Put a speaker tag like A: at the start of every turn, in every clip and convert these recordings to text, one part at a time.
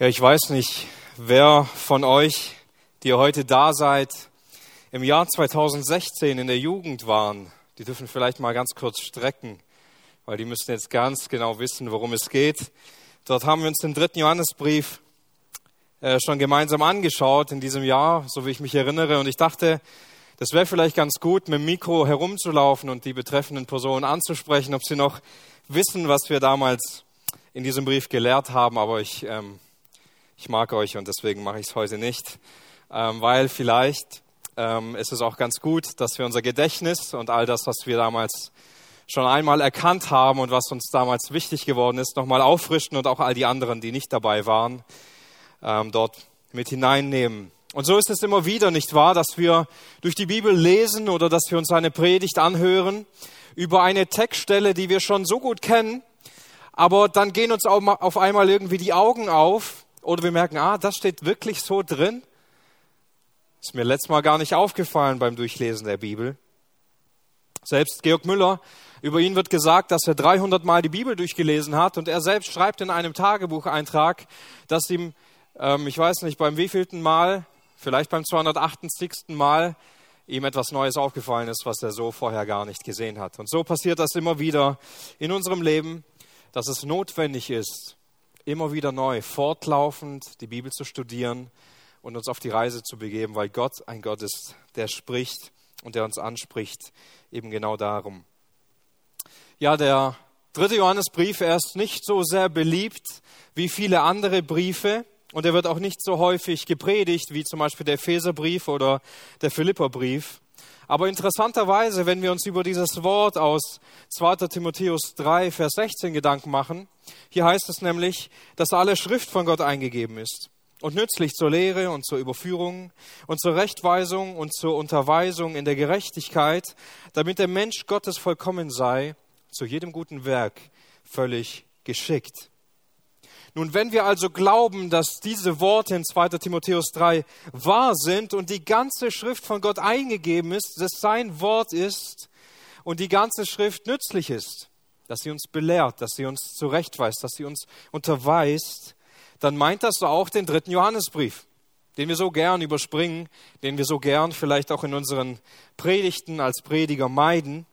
A: Ja, ich weiß nicht, wer von euch, die heute da seid, im Jahr 2016 in der Jugend waren. Die dürfen vielleicht mal ganz kurz strecken, weil die müssen jetzt ganz genau wissen, worum es geht. Dort haben wir uns den dritten Johannesbrief äh, schon gemeinsam angeschaut in diesem Jahr, so wie ich mich erinnere. Und ich dachte, das wäre vielleicht ganz gut, mit dem Mikro herumzulaufen und die betreffenden Personen anzusprechen, ob sie noch wissen, was wir damals in diesem Brief gelehrt haben. Aber ich ähm, ich mag euch und deswegen mache ich es heute nicht, ähm, weil vielleicht ähm, ist es auch ganz gut, dass wir unser Gedächtnis und all das, was wir damals schon einmal erkannt haben und was uns damals wichtig geworden ist, nochmal auffrischen und auch all die anderen, die nicht dabei waren, ähm, dort mit hineinnehmen. Und so ist es immer wieder, nicht wahr, dass wir durch die Bibel lesen oder dass wir uns eine Predigt anhören über eine Textstelle, die wir schon so gut kennen, aber dann gehen uns auf einmal irgendwie die Augen auf oder wir merken, ah, das steht wirklich so drin. Ist mir letztes Mal gar nicht aufgefallen beim Durchlesen der Bibel. Selbst Georg Müller, über ihn wird gesagt, dass er 300 Mal die Bibel durchgelesen hat und er selbst schreibt in einem Tagebucheintrag, dass ihm, ähm, ich weiß nicht, beim wievielten Mal, vielleicht beim 280. Mal, ihm etwas Neues aufgefallen ist, was er so vorher gar nicht gesehen hat. Und so passiert das immer wieder in unserem Leben, dass es notwendig ist, immer wieder neu, fortlaufend die Bibel zu studieren und uns auf die Reise zu begeben, weil Gott ein Gott ist, der spricht und der uns anspricht, eben genau darum. Ja, der dritte Johannesbrief, er ist nicht so sehr beliebt wie viele andere Briefe und er wird auch nicht so häufig gepredigt wie zum Beispiel der Epheserbrief oder der Philipperbrief. Aber interessanterweise, wenn wir uns über dieses Wort aus 2. Timotheus 3, Vers 16 Gedanken machen, hier heißt es nämlich, dass alle Schrift von Gott eingegeben ist und nützlich zur Lehre und zur Überführung und zur Rechtweisung und zur Unterweisung in der Gerechtigkeit, damit der Mensch Gottes vollkommen sei, zu jedem guten Werk völlig geschickt. Nun, wenn wir also glauben, dass diese Worte in 2 Timotheus 3 wahr sind und die ganze Schrift von Gott eingegeben ist, dass sein Wort ist und die ganze Schrift nützlich ist, dass sie uns belehrt, dass sie uns zurechtweist, dass sie uns unterweist, dann meint das auch den dritten Johannesbrief, den wir so gern überspringen, den wir so gern vielleicht auch in unseren Predigten als Prediger meiden.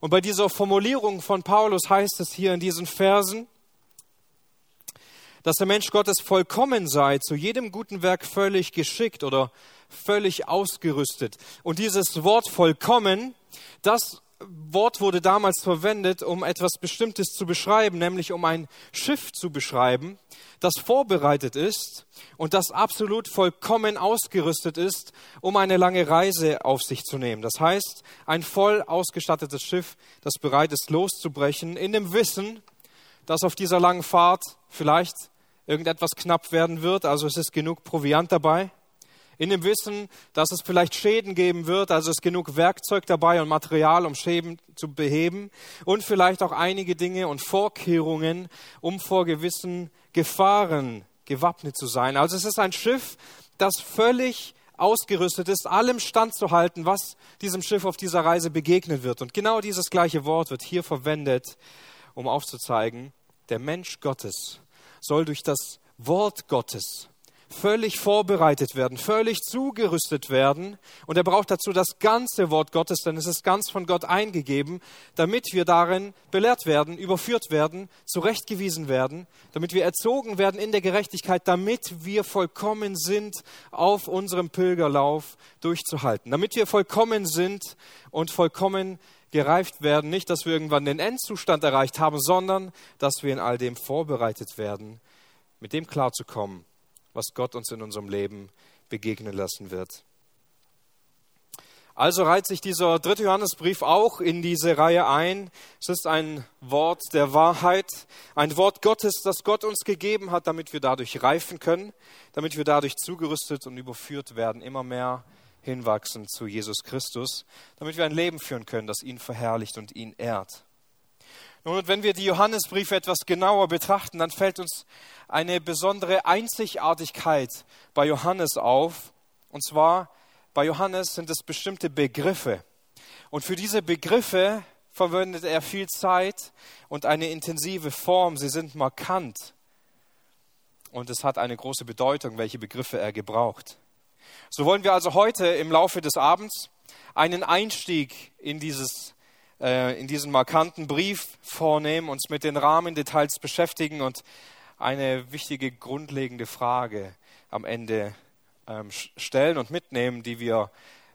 A: Und bei dieser Formulierung von Paulus heißt es hier in diesen Versen, dass der Mensch Gottes vollkommen sei, zu jedem guten Werk völlig geschickt oder völlig ausgerüstet. Und dieses Wort vollkommen, das Wort wurde damals verwendet, um etwas Bestimmtes zu beschreiben, nämlich um ein Schiff zu beschreiben, das vorbereitet ist und das absolut vollkommen ausgerüstet ist, um eine lange Reise auf sich zu nehmen. Das heißt, ein voll ausgestattetes Schiff, das bereit ist, loszubrechen, in dem Wissen, dass auf dieser langen Fahrt vielleicht irgendetwas knapp werden wird, also es ist genug Proviant dabei. In dem Wissen, dass es vielleicht Schäden geben wird, also es genug Werkzeug dabei und Material, um Schäden zu beheben und vielleicht auch einige Dinge und Vorkehrungen, um vor gewissen Gefahren gewappnet zu sein. Also es ist ein Schiff, das völlig ausgerüstet ist, allem standzuhalten, was diesem Schiff auf dieser Reise begegnen wird. Und genau dieses gleiche Wort wird hier verwendet, um aufzuzeigen, der Mensch Gottes soll durch das Wort Gottes völlig vorbereitet werden, völlig zugerüstet werden. Und er braucht dazu das ganze Wort Gottes, denn es ist ganz von Gott eingegeben, damit wir darin belehrt werden, überführt werden, zurechtgewiesen werden, damit wir erzogen werden in der Gerechtigkeit, damit wir vollkommen sind, auf unserem Pilgerlauf durchzuhalten, damit wir vollkommen sind und vollkommen gereift werden, nicht, dass wir irgendwann den Endzustand erreicht haben, sondern dass wir in all dem vorbereitet werden, mit dem klarzukommen, was Gott uns in unserem Leben begegnen lassen wird. Also reiht sich dieser dritte Johannesbrief auch in diese Reihe ein. Es ist ein Wort der Wahrheit, ein Wort Gottes, das Gott uns gegeben hat, damit wir dadurch reifen können, damit wir dadurch zugerüstet und überführt werden, immer mehr hinwachsen zu Jesus Christus, damit wir ein Leben führen können, das ihn verherrlicht und ihn ehrt. Nun, wenn wir die Johannesbriefe etwas genauer betrachten, dann fällt uns eine besondere Einzigartigkeit bei Johannes auf. Und zwar, bei Johannes sind es bestimmte Begriffe. Und für diese Begriffe verwendet er viel Zeit und eine intensive Form. Sie sind markant. und es hat eine große Bedeutung, welche Begriffe er gebraucht. So wollen wir also heute im Laufe des Abends einen Einstieg in, dieses, äh, in diesen markanten Brief vornehmen, uns mit den Rahmendetails beschäftigen und eine wichtige grundlegende Frage am Ende ähm, stellen und mitnehmen, die wir,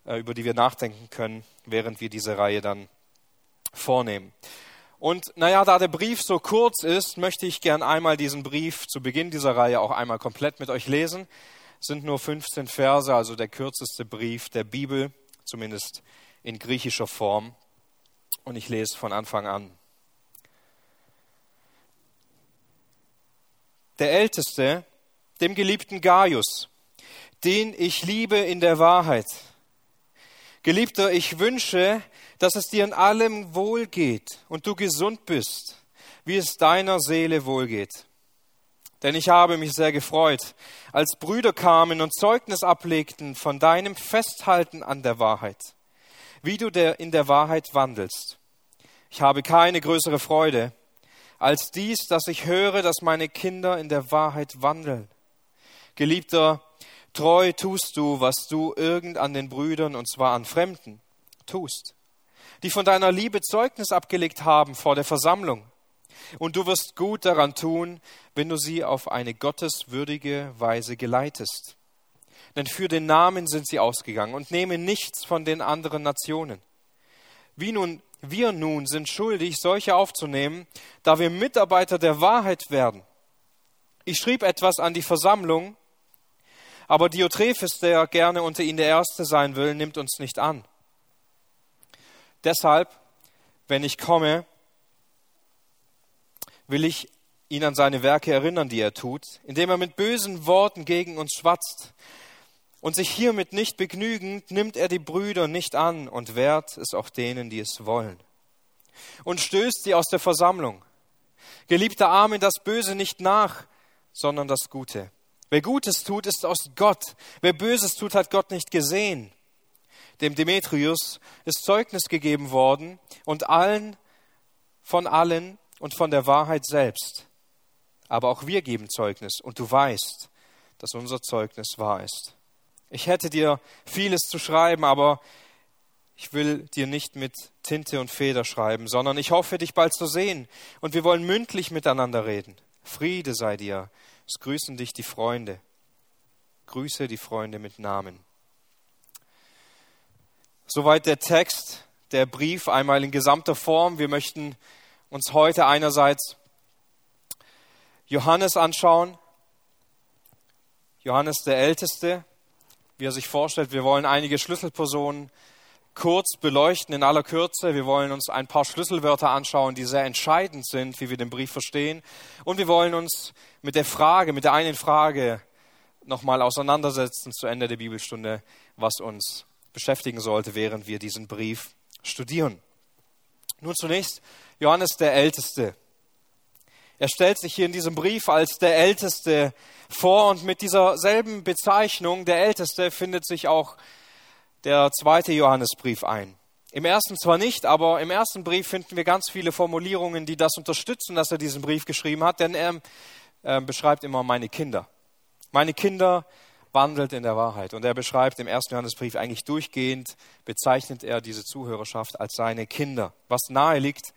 A: äh, über die wir nachdenken können, während wir diese Reihe dann vornehmen. Und naja, da der Brief so kurz ist, möchte ich gern einmal diesen Brief zu Beginn dieser Reihe auch einmal komplett mit euch lesen. Sind nur 15 Verse, also der kürzeste Brief der Bibel, zumindest in griechischer Form. Und ich lese von Anfang an. Der Älteste, dem geliebten Gaius, den ich liebe in der Wahrheit. Geliebter, ich wünsche, dass es dir in allem wohlgeht und du gesund bist, wie es deiner Seele wohlgeht. Denn ich habe mich sehr gefreut, als Brüder kamen und Zeugnis ablegten von deinem Festhalten an der Wahrheit, wie du der in der Wahrheit wandelst. Ich habe keine größere Freude als dies, dass ich höre, dass meine Kinder in der Wahrheit wandeln. Geliebter, treu tust du, was du irgend an den Brüdern, und zwar an Fremden, tust die von deiner Liebe Zeugnis abgelegt haben vor der Versammlung. Und du wirst gut daran tun, wenn du sie auf eine gotteswürdige Weise geleitest. Denn für den Namen sind sie ausgegangen und nehmen nichts von den anderen Nationen. Wie nun wir nun sind schuldig, solche aufzunehmen, da wir Mitarbeiter der Wahrheit werden. Ich schrieb etwas an die Versammlung, aber Diotrephes, der gerne unter ihnen der Erste sein will, nimmt uns nicht an. Deshalb, wenn ich komme, will ich ihn an seine Werke erinnern, die er tut, indem er mit bösen Worten gegen uns schwatzt. Und sich hiermit nicht begnügend, nimmt er die Brüder nicht an und wehrt es auch denen, die es wollen. Und stößt sie aus der Versammlung. Geliebter Arme, das Böse nicht nach, sondern das Gute. Wer Gutes tut, ist aus Gott. Wer Böses tut, hat Gott nicht gesehen dem Demetrius, ist Zeugnis gegeben worden und allen von allen und von der Wahrheit selbst. Aber auch wir geben Zeugnis und du weißt, dass unser Zeugnis wahr ist. Ich hätte dir vieles zu schreiben, aber ich will dir nicht mit Tinte und Feder schreiben, sondern ich hoffe, dich bald zu sehen und wir wollen mündlich miteinander reden. Friede sei dir. Es grüßen dich die Freunde. Grüße die Freunde mit Namen. Soweit der Text, der Brief einmal in gesamter Form. Wir möchten uns heute einerseits Johannes anschauen. Johannes der Älteste, wie er sich vorstellt. Wir wollen einige Schlüsselpersonen kurz beleuchten in aller Kürze. Wir wollen uns ein paar Schlüsselwörter anschauen, die sehr entscheidend sind, wie wir den Brief verstehen. Und wir wollen uns mit der Frage, mit der einen Frage nochmal auseinandersetzen zu Ende der Bibelstunde, was uns beschäftigen sollte, während wir diesen Brief studieren. Nun zunächst Johannes der Älteste. Er stellt sich hier in diesem Brief als der Älteste vor und mit dieser selben Bezeichnung, der Älteste, findet sich auch der zweite Johannesbrief ein. Im ersten zwar nicht, aber im ersten Brief finden wir ganz viele Formulierungen, die das unterstützen, dass er diesen Brief geschrieben hat, denn er äh, beschreibt immer meine Kinder. Meine Kinder wandelt in der Wahrheit. Und er beschreibt im ersten Johannesbrief eigentlich durchgehend, bezeichnet er diese Zuhörerschaft als seine Kinder, was nahe liegt,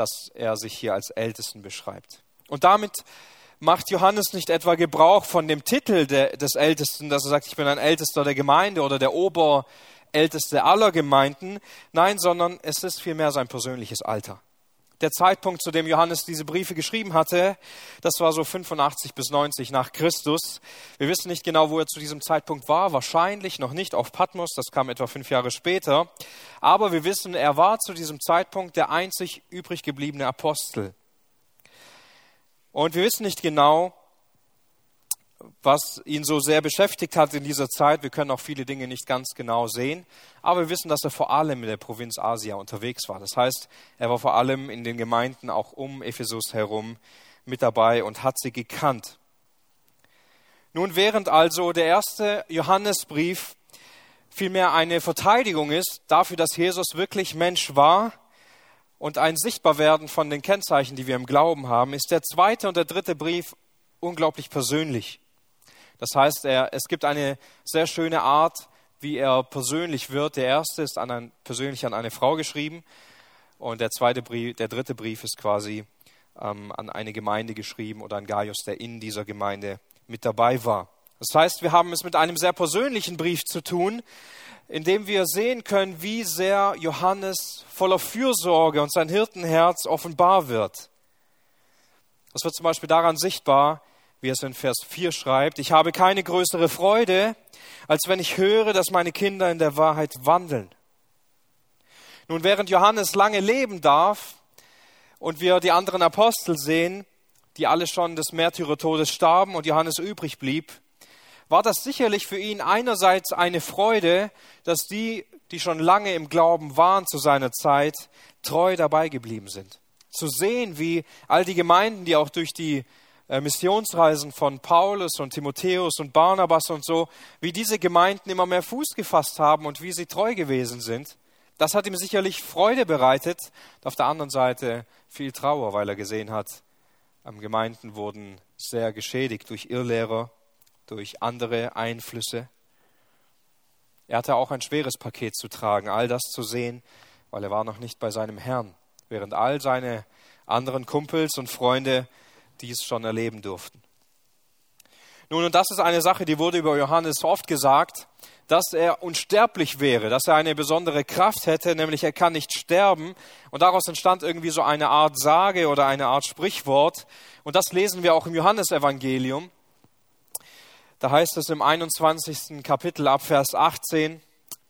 A: dass er sich hier als Ältesten beschreibt. Und damit macht Johannes nicht etwa Gebrauch von dem Titel de, des Ältesten, dass er sagt, ich bin ein Ältester der Gemeinde oder der Oberälteste aller Gemeinden. Nein, sondern es ist vielmehr sein persönliches Alter der Zeitpunkt, zu dem Johannes diese Briefe geschrieben hatte, das war so 85 bis 90 nach Christus. Wir wissen nicht genau, wo er zu diesem Zeitpunkt war, wahrscheinlich noch nicht auf Patmos, das kam etwa fünf Jahre später. Aber wir wissen, er war zu diesem Zeitpunkt der einzig übrig gebliebene Apostel. Und wir wissen nicht genau, was ihn so sehr beschäftigt hat in dieser Zeit. Wir können auch viele Dinge nicht ganz genau sehen, aber wir wissen, dass er vor allem in der Provinz Asia unterwegs war. Das heißt, er war vor allem in den Gemeinden auch um Ephesus herum mit dabei und hat sie gekannt. Nun, während also der erste Johannesbrief vielmehr eine Verteidigung ist dafür, dass Jesus wirklich Mensch war und ein Sichtbarwerden von den Kennzeichen, die wir im Glauben haben, ist der zweite und der dritte Brief unglaublich persönlich. Das heißt, er, es gibt eine sehr schöne Art, wie er persönlich wird. Der erste ist an ein, persönlich an eine Frau geschrieben und der zweite Brief, der dritte Brief ist quasi ähm, an eine Gemeinde geschrieben oder an Gaius, der in dieser Gemeinde mit dabei war. Das heißt, wir haben es mit einem sehr persönlichen Brief zu tun, in dem wir sehen können, wie sehr Johannes voller Fürsorge und sein Hirtenherz offenbar wird. Das wird zum Beispiel daran sichtbar, wie es in Vers 4 schreibt, ich habe keine größere Freude, als wenn ich höre, dass meine Kinder in der Wahrheit wandeln. Nun, während Johannes lange leben darf und wir die anderen Apostel sehen, die alle schon des Märtyrertodes starben und Johannes übrig blieb, war das sicherlich für ihn einerseits eine Freude, dass die, die schon lange im Glauben waren zu seiner Zeit, treu dabei geblieben sind. Zu sehen, wie all die Gemeinden, die auch durch die Missionsreisen von Paulus und Timotheus und Barnabas und so, wie diese Gemeinden immer mehr Fuß gefasst haben und wie sie treu gewesen sind. Das hat ihm sicherlich Freude bereitet, auf der anderen Seite viel Trauer, weil er gesehen hat, Gemeinden wurden sehr geschädigt durch Irrlehrer durch andere Einflüsse. Er hatte auch ein schweres Paket zu tragen, all das zu sehen, weil er war noch nicht bei seinem Herrn, während all seine anderen Kumpels und Freunde dies schon erleben durften. Nun, und das ist eine Sache, die wurde über Johannes oft gesagt, dass er unsterblich wäre, dass er eine besondere Kraft hätte, nämlich er kann nicht sterben. Und daraus entstand irgendwie so eine Art Sage oder eine Art Sprichwort. Und das lesen wir auch im Johannesevangelium. Da heißt es im 21. Kapitel ab Vers 18,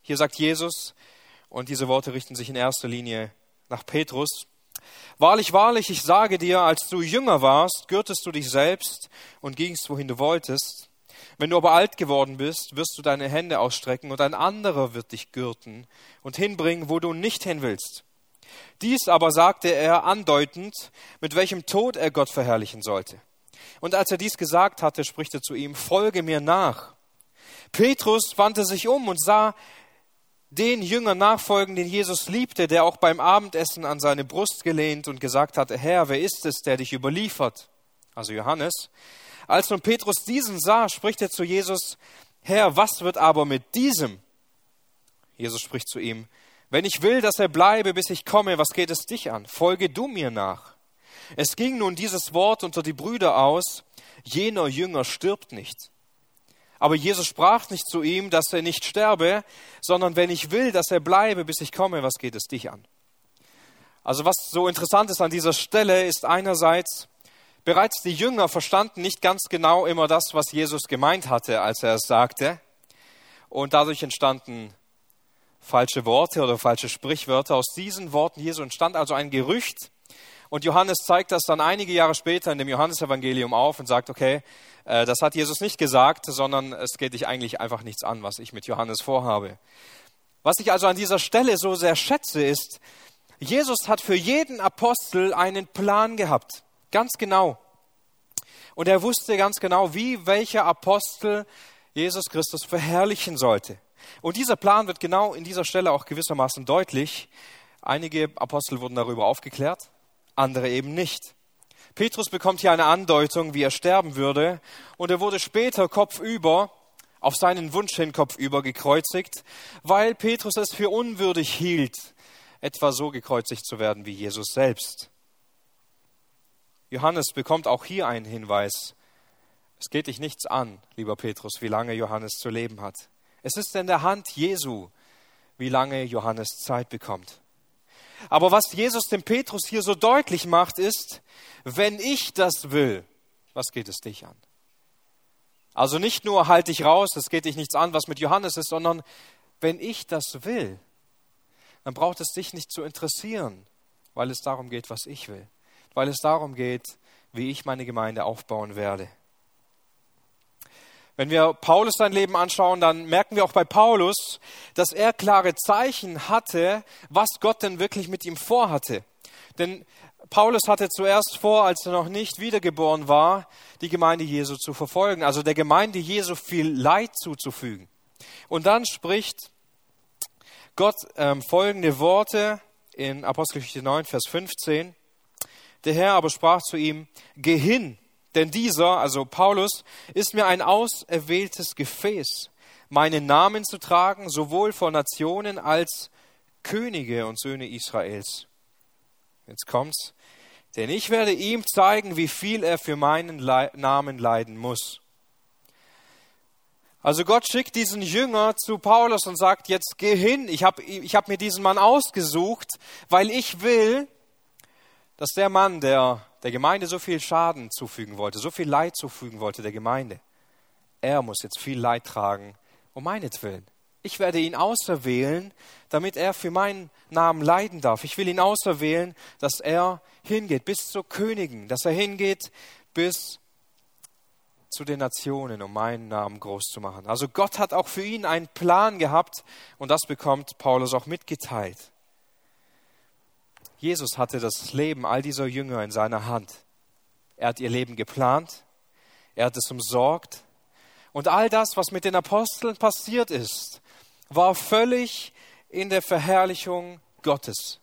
A: hier sagt Jesus, und diese Worte richten sich in erster Linie nach Petrus, Wahrlich, wahrlich, ich sage dir, als du jünger warst, gürtest du dich selbst und gingst, wohin du wolltest. Wenn du aber alt geworden bist, wirst du deine Hände ausstrecken und ein anderer wird dich gürten und hinbringen, wo du nicht hin willst. Dies aber sagte er andeutend, mit welchem Tod er Gott verherrlichen sollte. Und als er dies gesagt hatte, spricht er zu ihm, folge mir nach. Petrus wandte sich um und sah den Jünger nachfolgen, den Jesus liebte, der auch beim Abendessen an seine Brust gelehnt und gesagt hatte, Herr, wer ist es, der dich überliefert? Also Johannes. Als nun Petrus diesen sah, spricht er zu Jesus, Herr, was wird aber mit diesem? Jesus spricht zu ihm, wenn ich will, dass er bleibe, bis ich komme, was geht es dich an? Folge du mir nach. Es ging nun dieses Wort unter die Brüder aus, jener Jünger stirbt nicht. Aber Jesus sprach nicht zu ihm, dass er nicht sterbe, sondern wenn ich will, dass er bleibe, bis ich komme, was geht es dich an? Also was so interessant ist an dieser Stelle, ist einerseits, bereits die Jünger verstanden nicht ganz genau immer das, was Jesus gemeint hatte, als er es sagte. Und dadurch entstanden falsche Worte oder falsche Sprichwörter. Aus diesen Worten Jesu entstand also ein Gerücht, und Johannes zeigt das dann einige Jahre später in dem Johannesevangelium auf und sagt, okay, äh, das hat Jesus nicht gesagt, sondern es geht dich eigentlich einfach nichts an, was ich mit Johannes vorhabe. Was ich also an dieser Stelle so sehr schätze, ist, Jesus hat für jeden Apostel einen Plan gehabt. Ganz genau. Und er wusste ganz genau, wie welcher Apostel Jesus Christus verherrlichen sollte. Und dieser Plan wird genau in dieser Stelle auch gewissermaßen deutlich. Einige Apostel wurden darüber aufgeklärt, andere eben nicht. Petrus bekommt hier eine Andeutung, wie er sterben würde, und er wurde später kopfüber, auf seinen Wunsch hin kopfüber gekreuzigt, weil Petrus es für unwürdig hielt, etwa so gekreuzigt zu werden wie Jesus selbst. Johannes bekommt auch hier einen Hinweis. Es geht dich nichts an, lieber Petrus, wie lange Johannes zu leben hat. Es ist in der Hand Jesu, wie lange Johannes Zeit bekommt. Aber was Jesus dem Petrus hier so deutlich macht, ist, wenn ich das will, was geht es dich an? Also nicht nur halt dich raus, es geht dich nichts an, was mit Johannes ist, sondern wenn ich das will, dann braucht es dich nicht zu interessieren, weil es darum geht, was ich will, weil es darum geht, wie ich meine Gemeinde aufbauen werde. Wenn wir Paulus sein Leben anschauen, dann merken wir auch bei Paulus, dass er klare Zeichen hatte, was Gott denn wirklich mit ihm vorhatte. Denn Paulus hatte zuerst vor, als er noch nicht wiedergeboren war, die Gemeinde Jesu zu verfolgen, also der Gemeinde Jesu viel Leid zuzufügen. Und dann spricht Gott ähm, folgende Worte in Apostelgeschichte 9, Vers 15. Der Herr aber sprach zu ihm, Geh hin, Denn dieser, also Paulus, ist mir ein auserwähltes Gefäß, meinen Namen zu tragen, sowohl vor Nationen als Könige und Söhne Israels. Jetzt kommt's. Denn ich werde ihm zeigen, wie viel er für meinen Namen leiden muss. Also Gott schickt diesen Jünger zu Paulus und sagt, jetzt geh hin, ich habe ich hab mir diesen Mann ausgesucht, weil ich will, dass der Mann, der der Gemeinde so viel Schaden zufügen wollte, so viel Leid zufügen wollte der Gemeinde, er muss jetzt viel Leid tragen, um meinetwillen. Ich werde ihn auserwählen, damit er für meinen Namen leiden darf. Ich will ihn auserwählen, dass er hingeht bis zur Königin, dass er hingeht bis zu den Nationen, um meinen Namen groß zu machen. Also Gott hat auch für ihn einen Plan gehabt und das bekommt Paulus auch mitgeteilt. Jesus hatte das Leben all dieser Jünger in seiner Hand. Er hat ihr Leben geplant, er hat es umsorgt und all das, was mit den Aposteln passiert ist, war völlig in der Verherrlichung Gottes.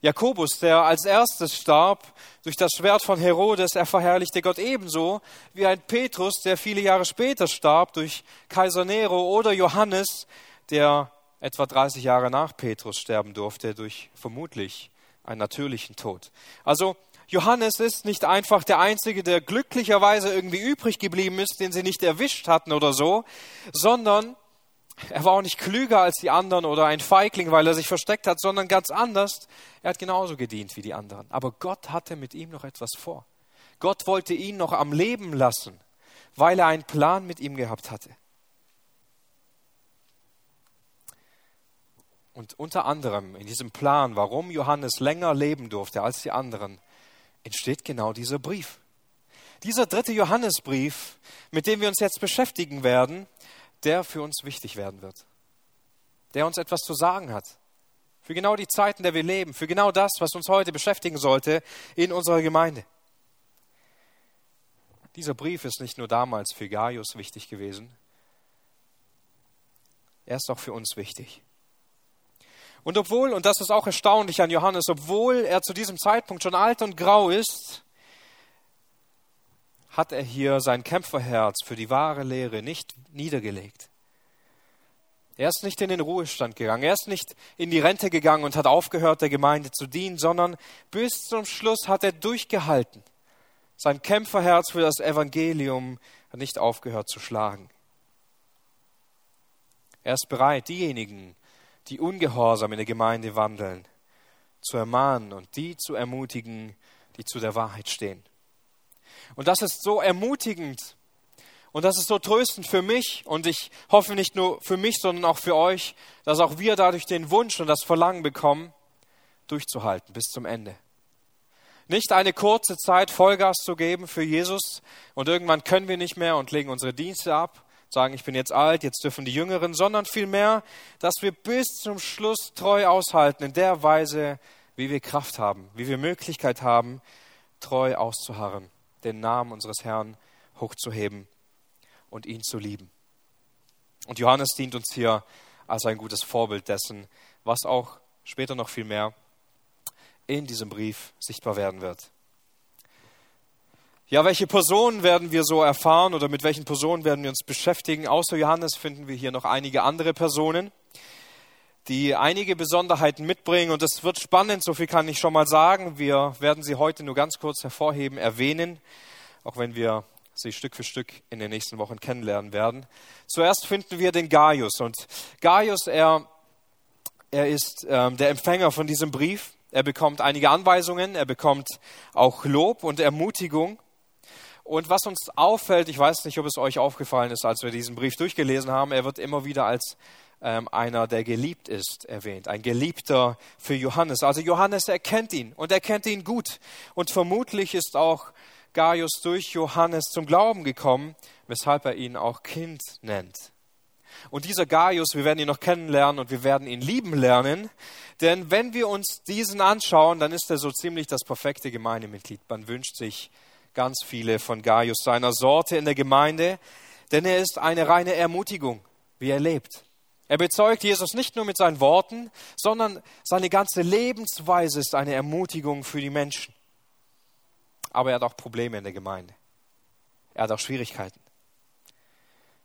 A: Jakobus, der als erstes starb durch das Schwert von Herodes, er verherrlichte Gott ebenso wie ein Petrus, der viele Jahre später starb durch Kaiser Nero oder Johannes, der etwa 30 Jahre nach Petrus sterben durfte durch vermutlich einen natürlichen Tod. Also Johannes ist nicht einfach der Einzige, der glücklicherweise irgendwie übrig geblieben ist, den sie nicht erwischt hatten oder so, sondern er war auch nicht klüger als die anderen oder ein Feigling, weil er sich versteckt hat, sondern ganz anders. Er hat genauso gedient wie die anderen. Aber Gott hatte mit ihm noch etwas vor. Gott wollte ihn noch am Leben lassen, weil er einen Plan mit ihm gehabt hatte. Und unter anderem in diesem Plan, warum Johannes länger leben durfte als die anderen, entsteht genau dieser Brief. Dieser dritte Johannesbrief, mit dem wir uns jetzt beschäftigen werden, der für uns wichtig werden wird. Der uns etwas zu sagen hat. Für genau die Zeiten, in der wir leben. Für genau das, was uns heute beschäftigen sollte in unserer Gemeinde. Dieser Brief ist nicht nur damals für Gaius wichtig gewesen. Er ist auch für uns wichtig. Und obwohl, und das ist auch erstaunlich an Johannes, obwohl er zu diesem Zeitpunkt schon alt und grau ist, hat er hier sein Kämpferherz für die wahre Lehre nicht niedergelegt. Er ist nicht in den Ruhestand gegangen, er ist nicht in die Rente gegangen und hat aufgehört, der Gemeinde zu dienen, sondern bis zum Schluss hat er durchgehalten. Sein Kämpferherz für das Evangelium hat nicht aufgehört zu schlagen. Er ist bereit, diejenigen, die ungehorsam in der Gemeinde wandeln, zu ermahnen und die zu ermutigen, die zu der Wahrheit stehen. Und das ist so ermutigend und das ist so tröstend für mich und ich hoffe nicht nur für mich, sondern auch für euch, dass auch wir dadurch den Wunsch und das Verlangen bekommen, durchzuhalten bis zum Ende. Nicht eine kurze Zeit Vollgas zu geben für Jesus und irgendwann können wir nicht mehr und legen unsere Dienste ab, sagen, ich bin jetzt alt, jetzt dürfen die Jüngeren, sondern vielmehr, dass wir bis zum Schluss treu aushalten in der Weise, wie wir Kraft haben, wie wir Möglichkeit haben, treu auszuharren den Namen unseres Herrn hochzuheben und ihn zu lieben. Und Johannes dient uns hier als ein gutes Vorbild dessen, was auch später noch viel mehr in diesem Brief sichtbar werden wird. Ja, welche Personen werden wir so erfahren oder mit welchen Personen werden wir uns beschäftigen? Außer Johannes finden wir hier noch einige andere Personen die einige Besonderheiten mitbringen. Und es wird spannend, so viel kann ich schon mal sagen. Wir werden sie heute nur ganz kurz hervorheben, erwähnen, auch wenn wir sie Stück für Stück in den nächsten Wochen kennenlernen werden. Zuerst finden wir den Gaius. Und Gaius, er, er ist ähm, der Empfänger von diesem Brief. Er bekommt einige Anweisungen, er bekommt auch Lob und Ermutigung. Und was uns auffällt, ich weiß nicht, ob es euch aufgefallen ist, als wir diesen Brief durchgelesen haben, er wird immer wieder als ähm, einer, der geliebt ist, erwähnt. Ein Geliebter für Johannes. Also Johannes erkennt ihn und er kennt ihn gut. Und vermutlich ist auch Gaius durch Johannes zum Glauben gekommen, weshalb er ihn auch Kind nennt. Und dieser Gaius, wir werden ihn noch kennenlernen und wir werden ihn lieben lernen. Denn wenn wir uns diesen anschauen, dann ist er so ziemlich das perfekte Gemeindemitglied. Man wünscht sich ganz viele von Gaius seiner Sorte in der Gemeinde, denn er ist eine reine Ermutigung, wie er lebt. Er bezeugt Jesus nicht nur mit seinen Worten, sondern seine ganze Lebensweise ist eine Ermutigung für die Menschen. aber er hat auch Probleme in der Gemeinde. Er hat auch Schwierigkeiten.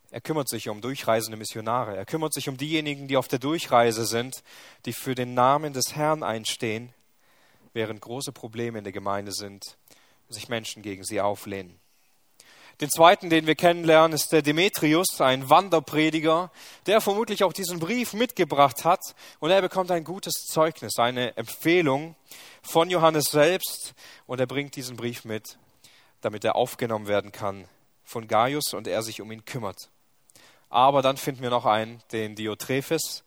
A: Er kümmert sich um durchreisende Missionare. Er kümmert sich um diejenigen, die auf der Durchreise sind, die für den Namen des Herrn einstehen, während große Probleme in der Gemeinde sind, sich Menschen gegen sie auflehnen. Den zweiten, den wir kennenlernen, ist der Demetrius, ein Wanderprediger, der vermutlich auch diesen Brief mitgebracht hat. Und er bekommt ein gutes Zeugnis, eine Empfehlung von Johannes selbst. Und er bringt diesen Brief mit, damit er aufgenommen werden kann von Gaius und er sich um ihn kümmert. Aber dann finden wir noch einen, den Diotrephes.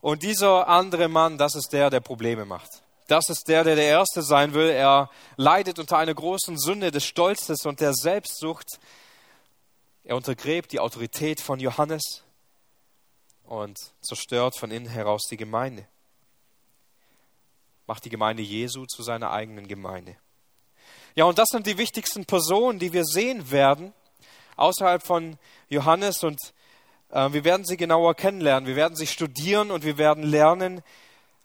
A: Und dieser andere Mann, das ist der, der Probleme macht. Das ist der, der der Erste sein will. Er leidet unter einer großen Sünde des Stolzes und der Selbstsucht. Er untergräbt die Autorität von Johannes und zerstört von innen heraus die Gemeinde. Macht die Gemeinde Jesu zu seiner eigenen Gemeinde. Ja, und das sind die wichtigsten Personen, die wir sehen werden, außerhalb von Johannes und äh, wir werden sie genauer kennenlernen, wir werden sie studieren und wir werden lernen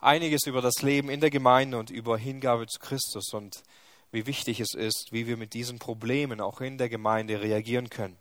A: einiges über das Leben in der Gemeinde und über Hingabe zu Christus und wie wichtig es ist, wie wir mit diesen Problemen auch in der Gemeinde reagieren können.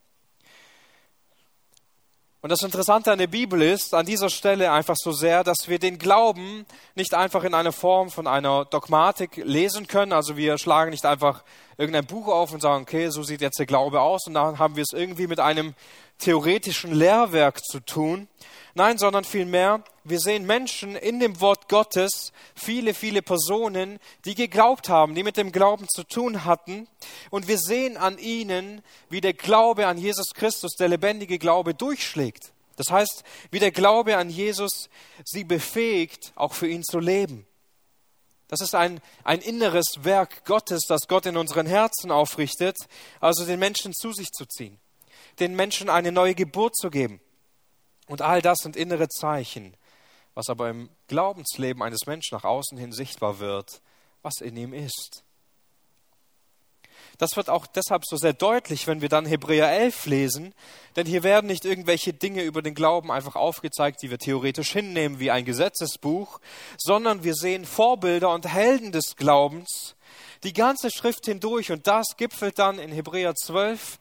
A: Und das Interessante an der Bibel ist an dieser Stelle einfach so sehr, dass wir den Glauben nicht einfach in einer Form von einer Dogmatik lesen können. Also wir schlagen nicht einfach irgendein Buch auf und sagen, okay, so sieht jetzt der Glaube aus und dann haben wir es irgendwie mit einem theoretischen Lehrwerk zu tun. Nein, sondern vielmehr, wir sehen Menschen in dem Wort Gottes, viele, viele Personen, die geglaubt haben, die mit dem Glauben zu tun hatten. Und wir sehen an ihnen, wie der Glaube an Jesus Christus, der lebendige Glaube, durchschlägt. Das heißt, wie der Glaube an Jesus sie befähigt, auch für ihn zu leben. Das ist ein, ein inneres Werk Gottes, das Gott in unseren Herzen aufrichtet, also den Menschen zu sich zu ziehen den Menschen eine neue Geburt zu geben. Und all das sind innere Zeichen, was aber im Glaubensleben eines Menschen nach außen hin sichtbar wird, was in ihm ist. Das wird auch deshalb so sehr deutlich, wenn wir dann Hebräer 11 lesen, denn hier werden nicht irgendwelche Dinge über den Glauben einfach aufgezeigt, die wir theoretisch hinnehmen wie ein Gesetzesbuch, sondern wir sehen Vorbilder und Helden des Glaubens die ganze Schrift hindurch und das gipfelt dann in Hebräer 12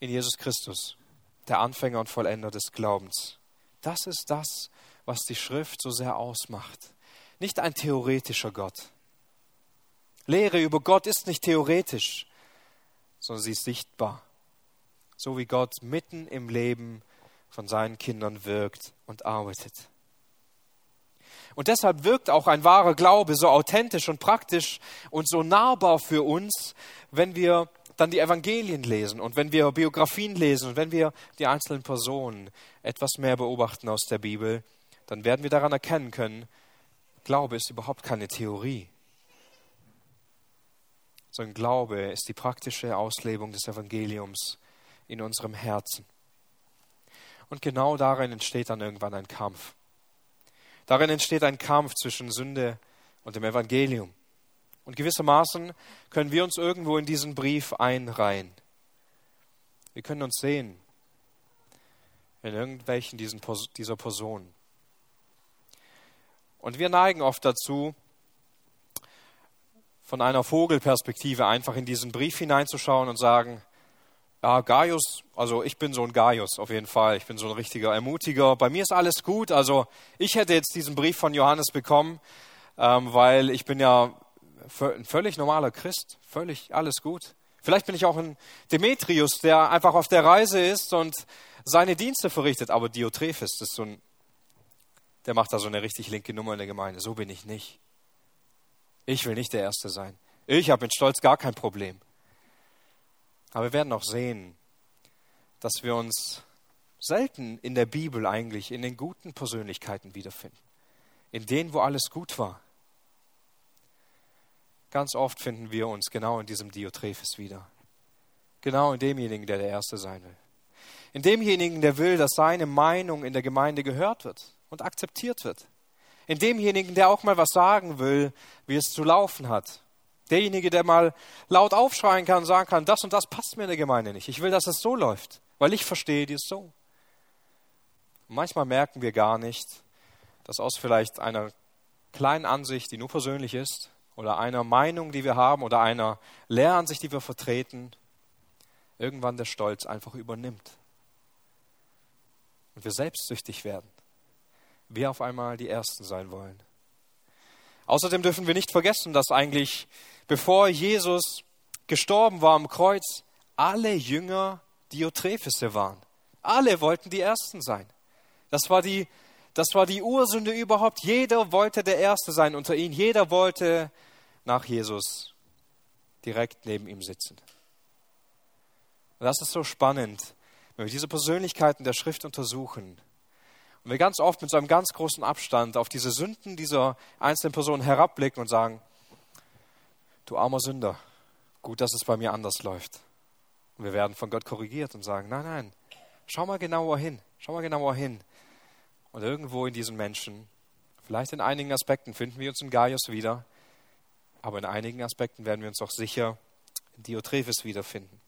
A: in Jesus Christus, der Anfänger und Vollender des Glaubens. Das ist das, was die Schrift so sehr ausmacht. Nicht ein theoretischer Gott. Lehre über Gott ist nicht theoretisch, sondern sie ist sichtbar. So wie Gott mitten im Leben von seinen Kindern wirkt und arbeitet. Und deshalb wirkt auch ein wahrer Glaube so authentisch und praktisch und so nahbar für uns, wenn wir dann die Evangelien lesen und wenn wir Biografien lesen und wenn wir die einzelnen Personen etwas mehr beobachten aus der Bibel, dann werden wir daran erkennen können, Glaube ist überhaupt keine Theorie, sondern Glaube ist die praktische Auslebung des Evangeliums in unserem Herzen. Und genau darin entsteht dann irgendwann ein Kampf. Darin entsteht ein Kampf zwischen Sünde und dem Evangelium. Und gewissermaßen können wir uns irgendwo in diesen Brief einreihen. Wir können uns sehen in irgendwelchen diesen, dieser Personen. Und wir neigen oft dazu, von einer Vogelperspektive einfach in diesen Brief hineinzuschauen und sagen, ja, Gaius, also ich bin so ein Gaius auf jeden Fall, ich bin so ein richtiger Ermutiger, bei mir ist alles gut, also ich hätte jetzt diesen Brief von Johannes bekommen, ähm, weil ich bin ja ein völlig normaler Christ, völlig alles gut. Vielleicht bin ich auch ein Demetrius, der einfach auf der Reise ist und seine Dienste verrichtet, aber Diotrephes ist so ein, der macht da so eine richtig linke Nummer in der Gemeinde. So bin ich nicht. Ich will nicht der Erste sein. Ich habe mit Stolz gar kein Problem. Aber wir werden auch sehen, dass wir uns selten in der Bibel eigentlich in den guten Persönlichkeiten wiederfinden. In denen, wo alles gut war. Ganz oft finden wir uns genau in diesem Diotrephes wieder. Genau in demjenigen, der der Erste sein will. In demjenigen, der will, dass seine Meinung in der Gemeinde gehört wird und akzeptiert wird. In demjenigen, der auch mal was sagen will, wie es zu laufen hat. Derjenige, der mal laut aufschreien kann und sagen kann, das und das passt mir in der Gemeinde nicht. Ich will, dass es so läuft, weil ich verstehe dies so. Und manchmal merken wir gar nicht, dass aus vielleicht einer kleinen Ansicht, die nur persönlich ist, oder einer Meinung, die wir haben oder einer Lehransicht, die wir vertreten, irgendwann der Stolz einfach übernimmt. Und wir selbstsüchtig werden. Wir auf einmal die Ersten sein wollen. Außerdem dürfen wir nicht vergessen, dass eigentlich, bevor Jesus gestorben war am Kreuz, alle Jünger Diotrephes waren. Alle wollten die Ersten sein. Das war die, das war die Ursünde überhaupt. Jeder wollte der Erste sein unter ihnen. Jeder wollte nach Jesus direkt neben ihm sitzen. Und das ist so spannend, wenn wir diese Persönlichkeiten der Schrift untersuchen und wir ganz oft mit so einem ganz großen Abstand auf diese Sünden dieser einzelnen Personen herabblicken und sagen, du armer Sünder, gut, dass es bei mir anders läuft. Und wir werden von Gott korrigiert und sagen, nein, nein, schau mal genauer hin, schau mal genauer hin. Und irgendwo in diesen Menschen, vielleicht in einigen Aspekten finden wir uns in Gaius wieder, aber in einigen Aspekten werden wir uns auch sicher in Diotrephes wiederfinden.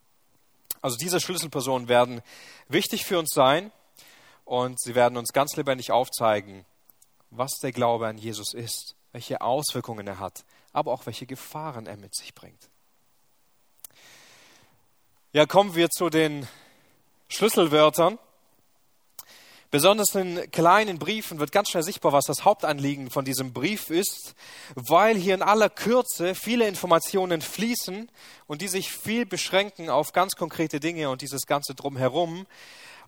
A: Also diese Schlüsselpersonen werden wichtig für uns sein und sie werden uns ganz lebendig aufzeigen, was der Glaube an Jesus ist, welche Auswirkungen er hat, aber auch welche Gefahren er mit sich bringt. Ja, kommen wir zu den Schlüsselwörtern. Besonders in kleinen Briefen wird ganz schnell sichtbar, was das Hauptanliegen von diesem Brief ist, weil hier in aller Kürze viele Informationen fließen und die sich viel beschränken auf ganz konkrete Dinge und dieses ganze drumherum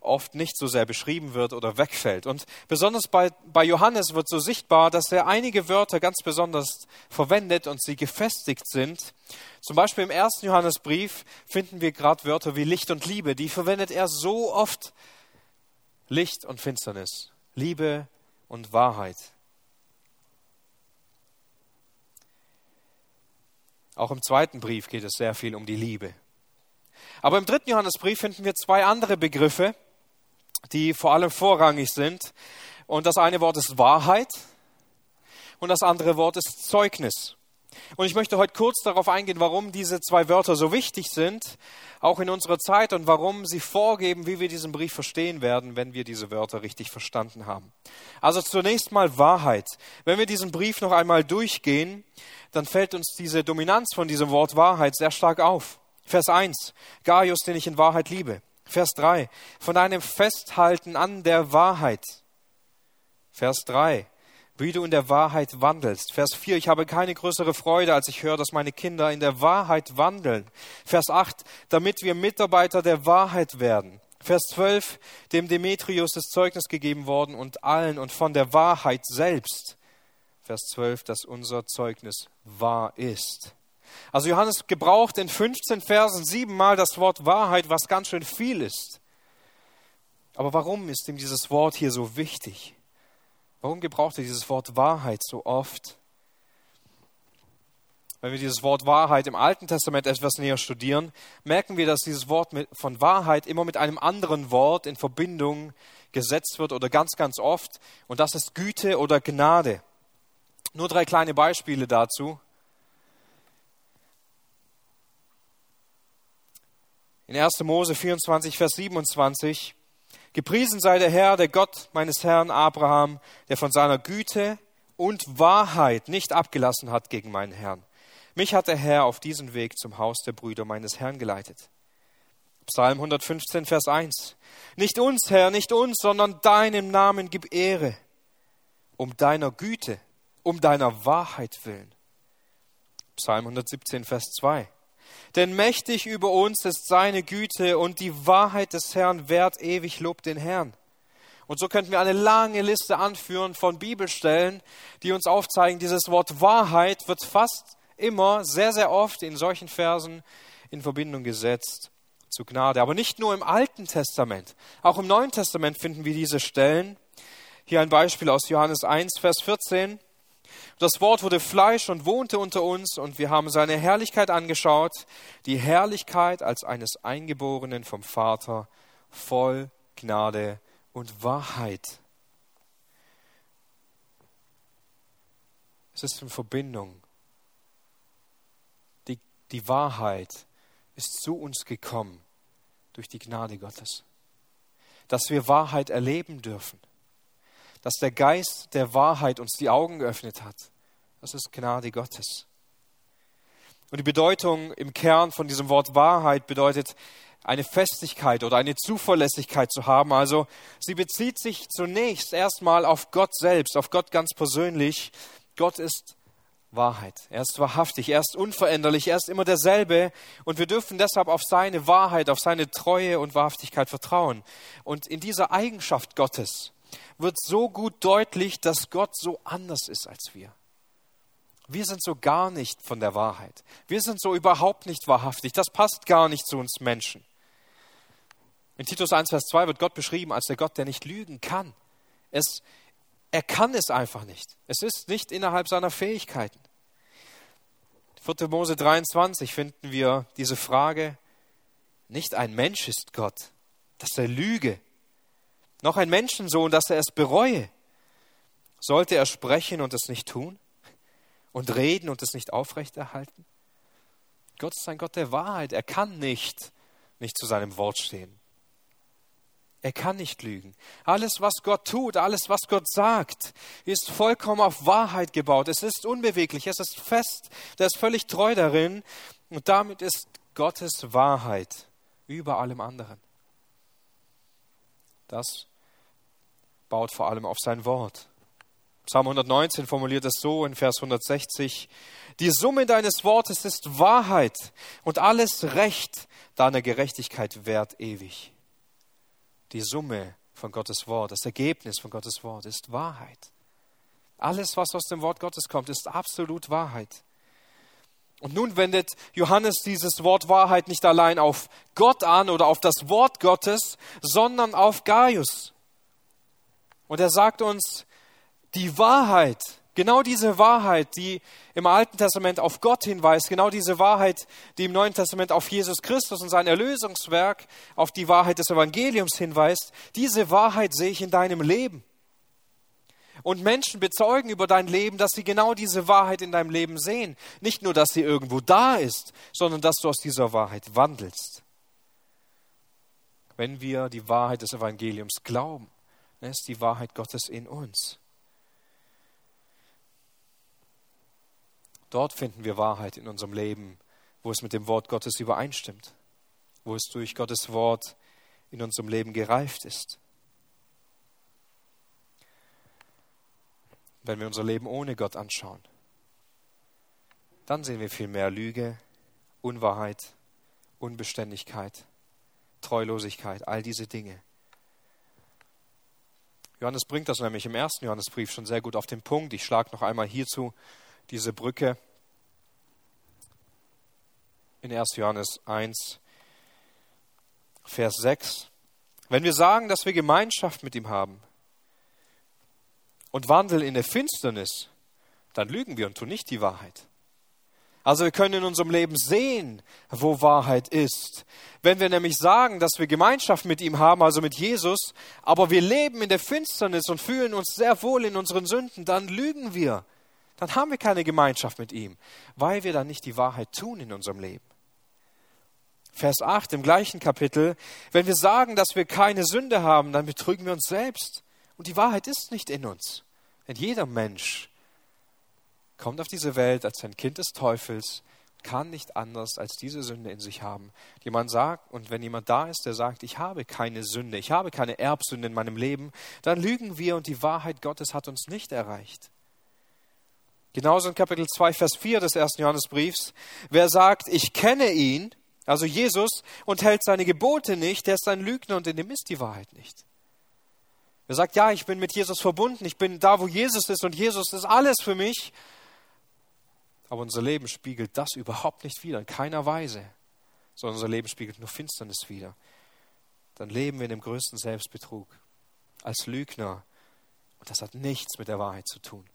A: oft nicht so sehr beschrieben wird oder wegfällt. Und besonders bei, bei Johannes wird so sichtbar, dass er einige Wörter ganz besonders verwendet und sie gefestigt sind. Zum Beispiel im ersten Johannesbrief finden wir gerade Wörter wie Licht und Liebe. Die verwendet er so oft. Licht und Finsternis, Liebe und Wahrheit. Auch im zweiten Brief geht es sehr viel um die Liebe. Aber im dritten Johannesbrief finden wir zwei andere Begriffe, die vor allem vorrangig sind. Und das eine Wort ist Wahrheit und das andere Wort ist Zeugnis. Und ich möchte heute kurz darauf eingehen, warum diese zwei Wörter so wichtig sind, auch in unserer Zeit und warum sie vorgeben, wie wir diesen Brief verstehen werden, wenn wir diese Wörter richtig verstanden haben. Also zunächst mal Wahrheit. Wenn wir diesen Brief noch einmal durchgehen, dann fällt uns diese Dominanz von diesem Wort Wahrheit sehr stark auf. Vers 1, Gaius, den ich in Wahrheit liebe. Vers 3, von einem Festhalten an der Wahrheit. Vers 3, wie du in der Wahrheit wandelst. Vers 4, ich habe keine größere Freude, als ich höre, dass meine Kinder in der Wahrheit wandeln. Vers 8, damit wir Mitarbeiter der Wahrheit werden. Vers 12, dem Demetrius ist Zeugnis gegeben worden und allen und von der Wahrheit selbst. Vers 12, dass unser Zeugnis wahr ist. Also Johannes gebraucht in 15 Versen siebenmal das Wort Wahrheit, was ganz schön viel ist. Aber warum ist ihm dieses Wort hier so wichtig? Warum gebraucht er dieses Wort Wahrheit so oft? Wenn wir dieses Wort Wahrheit im Alten Testament etwas näher studieren, merken wir, dass dieses Wort von Wahrheit immer mit einem anderen Wort in Verbindung gesetzt wird oder ganz, ganz oft. Und das ist Güte oder Gnade. Nur drei kleine Beispiele dazu. in 1. Mose 24, Vers 27. Gepriesen sei der Herr, der Gott meines Herrn Abraham, der von seiner Güte und Wahrheit nicht abgelassen hat gegen meinen Herrn. Mich hat der Herr auf diesen Weg zum Haus der Brüder meines Herrn geleitet. Psalm 115, Vers 1. Nicht uns, Herr, nicht uns, sondern deinem Namen gib Ehre, um deiner Güte, um deiner Wahrheit willen. Psalm 117, Vers 2. Denn mächtig über uns ist seine Güte und die Wahrheit des Herrn wert ewig lobt den Herrn. Und so könnten wir eine lange Liste anführen von Bibelstellen, die uns aufzeigen, dieses Wort Wahrheit wird fast immer, sehr, sehr oft in solchen Versen in Verbindung gesetzt zu Gnade. Aber nicht nur im Alten Testament, auch im Neuen Testament finden wir diese Stellen. Hier ein Beispiel aus Johannes 1, Vers 14. Das Wort wurde Fleisch und wohnte unter uns und wir haben seine Herrlichkeit angeschaut, die Herrlichkeit als eines Eingeborenen vom Vater, voll Gnade und Wahrheit. Es ist in Verbindung. Die, die Wahrheit ist zu uns gekommen durch die Gnade Gottes. Dass wir Wahrheit erleben dürfen dass der Geist der Wahrheit uns die Augen geöffnet hat. Das ist Gnade Gottes. Und die Bedeutung im Kern von diesem Wort Wahrheit bedeutet eine Festigkeit oder eine Zuverlässigkeit zu haben. Also sie bezieht sich zunächst erstmal auf Gott selbst, auf Gott ganz persönlich. Gott ist Wahrheit. Er ist wahrhaftig, er ist unveränderlich, er ist immer derselbe und wir dürfen deshalb auf seine Wahrheit, auf seine Treue und Wahrhaftigkeit vertrauen. Und in dieser Eigenschaft Gottes wird so gut deutlich, dass Gott so anders ist als wir. Wir sind so gar nicht von der Wahrheit. Wir sind so überhaupt nicht wahrhaftig. Das passt gar nicht zu uns Menschen. In Titus 1, Vers 2 wird Gott beschrieben als der Gott, der nicht lügen kann. Es, er kann es einfach nicht. Es ist nicht innerhalb seiner Fähigkeiten. 4. Mose 23 finden wir diese Frage, nicht ein Mensch ist Gott, dass er lüge, noch ein Menschensohn, dass er es bereue. Sollte er sprechen und es nicht tun? Und reden und es nicht aufrechterhalten? Gott ist ein Gott der Wahrheit. Er kann nicht nicht zu seinem Wort stehen. Er kann nicht lügen. Alles, was Gott tut, alles, was Gott sagt, ist vollkommen auf Wahrheit gebaut. Es ist unbeweglich, es ist fest, er ist völlig treu darin. Und damit ist Gottes Wahrheit über allem anderen. Das baut vor allem auf sein Wort. Psalm 119 formuliert es so in Vers 160, die Summe deines Wortes ist Wahrheit und alles Recht deiner Gerechtigkeit währt ewig die Summe von Gottes Wort, das Ergebnis von Gottes Wort ist Wahrheit. Alles, was aus dem Wort Gottes kommt, ist absolut Wahrheit. Und nun wendet Johannes dieses Wort Wahrheit nicht allein auf Gott an oder auf das Wort Gottes, sondern auf Gaius. Und er sagt uns, die Wahrheit Genau diese Wahrheit, die im Alten Testament auf Gott hinweist, genau diese Wahrheit, die im Neuen Testament auf Jesus Christus und sein Erlösungswerk, auf die Wahrheit des Evangeliums hinweist, diese Wahrheit sehe ich in deinem Leben. Und Menschen bezeugen über dein Leben, dass sie genau diese Wahrheit in deinem Leben sehen. Nicht nur, dass sie irgendwo da ist, sondern dass du aus dieser Wahrheit wandelst. Wenn wir die Wahrheit des Evangeliums glauben, dann ist die Wahrheit Gottes in uns. Dort finden wir Wahrheit in unserem Leben, wo es mit dem Wort Gottes übereinstimmt, wo es durch Gottes Wort in unserem Leben gereift ist. Wenn wir unser Leben ohne Gott anschauen, dann sehen wir viel mehr Lüge, Unwahrheit, Unbeständigkeit, Treulosigkeit, all diese Dinge. Johannes bringt das nämlich im ersten Johannesbrief schon sehr gut auf den Punkt. Ich schlage noch einmal hierzu diese Brücke in 1. Johannes 1, Vers 6. Wenn wir sagen, dass wir Gemeinschaft mit ihm haben und wandeln in der Finsternis, dann lügen wir und tun nicht die Wahrheit. Also wir können in unserem Leben sehen, wo Wahrheit ist. Wenn wir nämlich sagen, dass wir Gemeinschaft mit ihm haben, also mit Jesus, aber wir leben in der Finsternis und fühlen uns sehr wohl in unseren Sünden, dann lügen wir dann haben wir keine Gemeinschaft mit ihm, weil wir dann nicht die Wahrheit tun in unserem Leben. Vers 8 im gleichen Kapitel, wenn wir sagen, dass wir keine Sünde haben, dann betrügen wir uns selbst. Und die Wahrheit ist nicht in uns. Denn jeder Mensch kommt auf diese Welt als ein Kind des Teufels, kann nicht anders als diese Sünde in sich haben. Jemand sagt, und wenn jemand da ist, der sagt, ich habe keine Sünde, ich habe keine Erbsünde in meinem Leben, dann lügen wir und die Wahrheit Gottes hat uns nicht erreicht. Genauso in Kapitel 2, Vers 4 des ersten Johannesbriefs. Wer sagt, ich kenne ihn, also Jesus, und hält seine Gebote nicht, der ist ein Lügner und in dem ist die Wahrheit nicht. Wer sagt, ja, ich bin mit Jesus verbunden, ich bin da, wo Jesus ist und Jesus ist alles für mich. Aber unser Leben spiegelt das überhaupt nicht wider, in keiner Weise, sondern unser Leben spiegelt nur Finsternis wider. Dann leben wir in dem größten Selbstbetrug, als Lügner. Und das hat nichts mit der Wahrheit zu tun.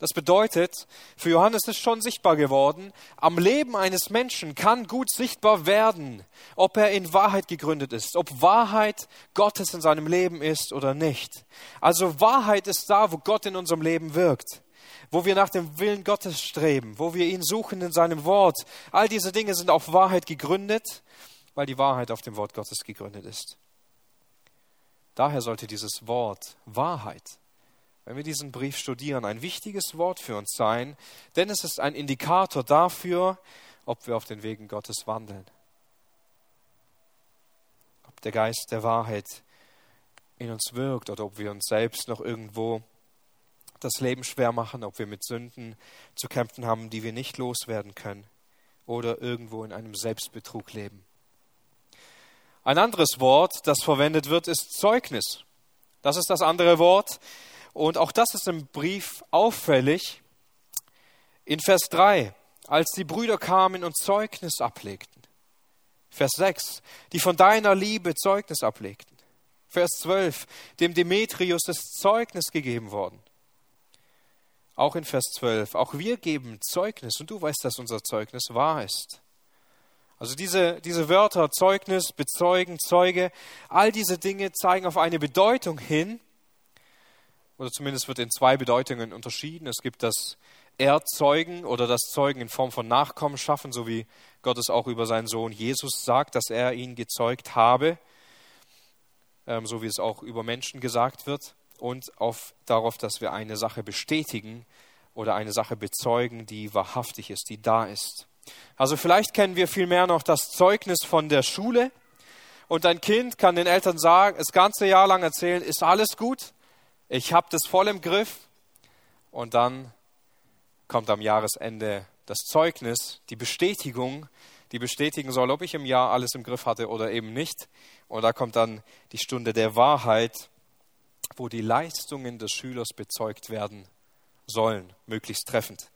A: Das bedeutet, für Johannes ist schon sichtbar geworden, am Leben eines Menschen kann gut sichtbar werden, ob er in Wahrheit gegründet ist, ob Wahrheit Gottes in seinem Leben ist oder nicht. Also Wahrheit ist da, wo Gott in unserem Leben wirkt, wo wir nach dem Willen Gottes streben, wo wir ihn suchen in seinem Wort. All diese Dinge sind auf Wahrheit gegründet, weil die Wahrheit auf dem Wort Gottes gegründet ist. Daher sollte dieses Wort Wahrheit wenn wir diesen Brief studieren, ein wichtiges Wort für uns sein, denn es ist ein Indikator dafür, ob wir auf den Wegen Gottes wandeln. Ob der Geist der Wahrheit in uns wirkt oder ob wir uns selbst noch irgendwo das Leben schwer machen, ob wir mit Sünden zu kämpfen haben, die wir nicht loswerden können oder irgendwo in einem Selbstbetrug leben. Ein anderes Wort, das verwendet wird, ist Zeugnis. Das ist das andere Wort. Und auch das ist im Brief auffällig. In Vers 3, als die Brüder kamen und Zeugnis ablegten. Vers 6, die von deiner Liebe Zeugnis ablegten. Vers 12, dem Demetrius ist Zeugnis gegeben worden. Auch in Vers 12, auch wir geben Zeugnis und du weißt, dass unser Zeugnis wahr ist. Also diese, diese Wörter Zeugnis, Bezeugen, Zeuge, all diese Dinge zeigen auf eine Bedeutung hin, oder zumindest wird in zwei Bedeutungen unterschieden. Es gibt das Erzeugen oder das Zeugen in Form von Nachkommen schaffen, so wie Gott es auch über seinen Sohn Jesus sagt, dass er ihn gezeugt habe, ähm, so wie es auch über Menschen gesagt wird, und auf, darauf, dass wir eine Sache bestätigen oder eine Sache bezeugen, die wahrhaftig ist, die da ist. Also vielleicht kennen wir vielmehr noch das Zeugnis von der Schule und ein Kind kann den Eltern sagen, das ganze Jahr lang erzählen, ist alles gut, ich habe das voll im Griff. Und dann kommt am Jahresende das Zeugnis, die Bestätigung, die bestätigen soll, ob ich im Jahr alles im Griff hatte oder eben nicht. Und da kommt dann die Stunde der Wahrheit, wo die Leistungen des Schülers bezeugt werden sollen, möglichst treffend.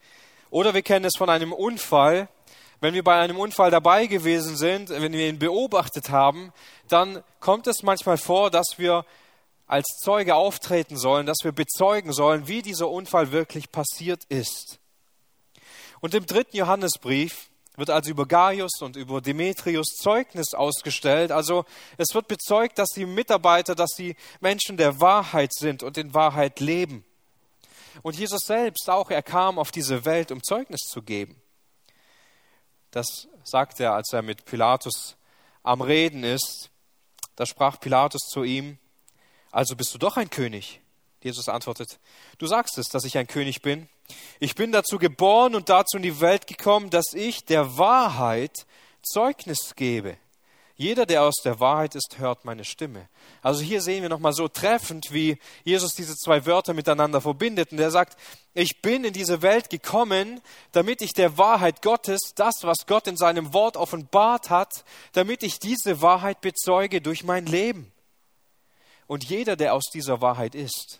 A: Oder wir kennen es von einem Unfall. Wenn wir bei einem Unfall dabei gewesen sind, wenn wir ihn beobachtet haben, dann kommt es manchmal vor, dass wir als Zeuge auftreten sollen, dass wir bezeugen sollen, wie dieser Unfall wirklich passiert ist. Und im dritten Johannesbrief wird also über Gaius und über Demetrius Zeugnis ausgestellt. Also es wird bezeugt, dass die Mitarbeiter, dass die Menschen der Wahrheit sind und in Wahrheit leben. Und Jesus selbst auch, er kam auf diese Welt, um Zeugnis zu geben. Das sagt er, als er mit Pilatus am Reden ist. Da sprach Pilatus zu ihm, also bist du doch ein König. Jesus antwortet, du sagst es, dass ich ein König bin. Ich bin dazu geboren und dazu in die Welt gekommen, dass ich der Wahrheit Zeugnis gebe. Jeder, der aus der Wahrheit ist, hört meine Stimme. Also hier sehen wir nochmal so treffend, wie Jesus diese zwei Wörter miteinander verbindet. Und er sagt, ich bin in diese Welt gekommen, damit ich der Wahrheit Gottes, das, was Gott in seinem Wort offenbart hat, damit ich diese Wahrheit bezeuge durch mein Leben. Und jeder, der aus dieser Wahrheit ist,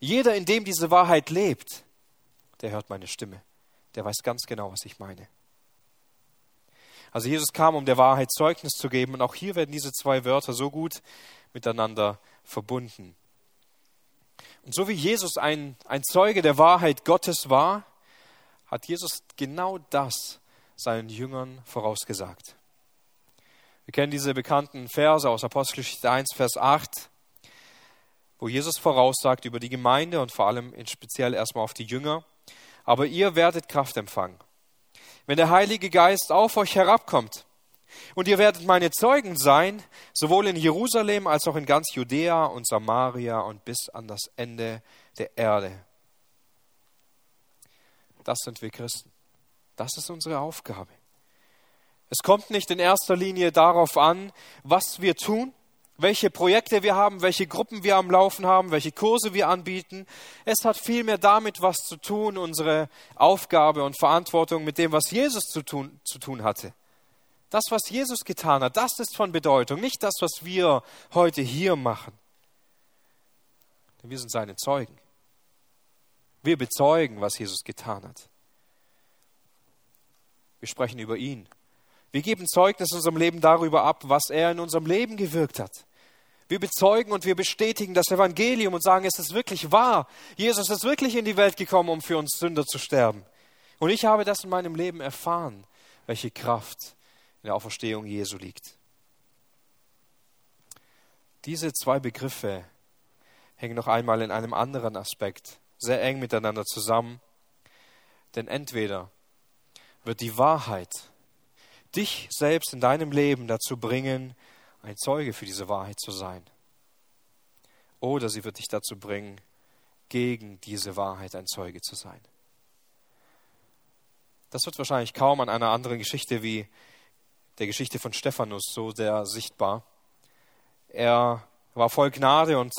A: jeder, in dem diese Wahrheit lebt, der hört meine Stimme. Der weiß ganz genau, was ich meine. Also Jesus kam, um der Wahrheit Zeugnis zu geben. Und auch hier werden diese zwei Wörter so gut miteinander verbunden. Und so wie Jesus ein, ein Zeuge der Wahrheit Gottes war, hat Jesus genau das seinen Jüngern vorausgesagt. Wir kennen diese bekannten Verse aus Apostelgeschichte 1, Vers 8 wo Jesus voraussagt über die Gemeinde und vor allem speziell erstmal auf die Jünger. Aber ihr werdet Kraft empfangen, wenn der Heilige Geist auf euch herabkommt. Und ihr werdet meine Zeugen sein, sowohl in Jerusalem als auch in ganz Judäa und Samaria und bis an das Ende der Erde. Das sind wir Christen. Das ist unsere Aufgabe. Es kommt nicht in erster Linie darauf an, was wir tun, welche Projekte wir haben, welche Gruppen wir am Laufen haben, welche Kurse wir anbieten. Es hat vielmehr damit was zu tun, unsere Aufgabe und Verantwortung mit dem, was Jesus zu tun, zu tun hatte. Das, was Jesus getan hat, das ist von Bedeutung, nicht das, was wir heute hier machen. Denn wir sind seine Zeugen. Wir bezeugen, was Jesus getan hat. Wir sprechen über ihn. Wir geben Zeugnis in unserem Leben darüber ab, was er in unserem Leben gewirkt hat. Wir bezeugen und wir bestätigen das Evangelium und sagen, es ist wirklich wahr. Jesus ist wirklich in die Welt gekommen, um für uns Sünder zu sterben. Und ich habe das in meinem Leben erfahren, welche Kraft in der Auferstehung Jesu liegt. Diese zwei Begriffe hängen noch einmal in einem anderen Aspekt sehr eng miteinander zusammen. Denn entweder wird die Wahrheit dich selbst in deinem Leben dazu bringen, ein Zeuge für diese Wahrheit zu sein. Oder sie wird dich dazu bringen, gegen diese Wahrheit ein Zeuge zu sein. Das wird wahrscheinlich kaum an einer anderen Geschichte wie der Geschichte von Stephanus so sehr sichtbar. Er war voll Gnade und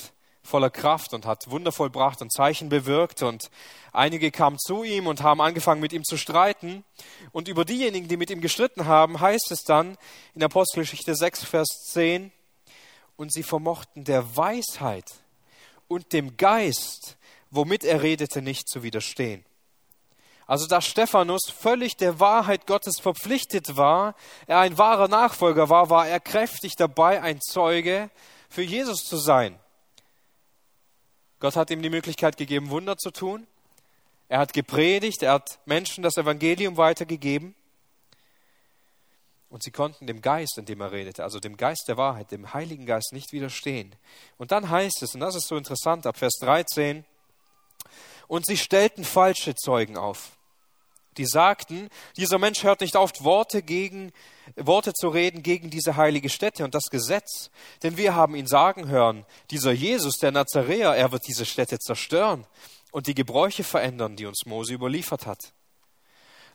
A: voller Kraft und hat Wunder vollbracht und Zeichen bewirkt und einige kamen zu ihm und haben angefangen mit ihm zu streiten und über diejenigen, die mit ihm gestritten haben, heißt es dann in Apostelgeschichte 6, Vers 10, und sie vermochten der Weisheit und dem Geist, womit er redete, nicht zu widerstehen. Also dass Stephanus völlig der Wahrheit Gottes verpflichtet war, er ein wahrer Nachfolger war, war er kräftig dabei, ein Zeuge für Jesus zu sein. Gott hat ihm die Möglichkeit gegeben, Wunder zu tun. Er hat gepredigt, er hat Menschen das Evangelium weitergegeben. Und sie konnten dem Geist, in dem er redete, also dem Geist der Wahrheit, dem Heiligen Geist nicht widerstehen. Und dann heißt es, und das ist so interessant, ab Vers 13, und sie stellten falsche Zeugen auf. Die sagten, dieser Mensch hört nicht auf, Worte, gegen, Worte zu reden gegen diese heilige Stätte und das Gesetz. Denn wir haben ihn sagen hören, dieser Jesus, der Nazaräer, er wird diese Stätte zerstören und die Gebräuche verändern, die uns Mose überliefert hat.